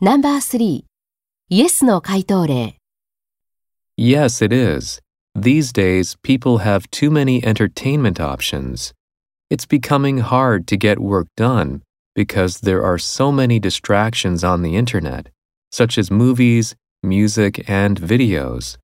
No.3 イエスの回答例 Yes, it is. These days, people have too many entertainment options. It's becoming hard to get work done because there are so many distractions on the internet, such as movies, music, and videos.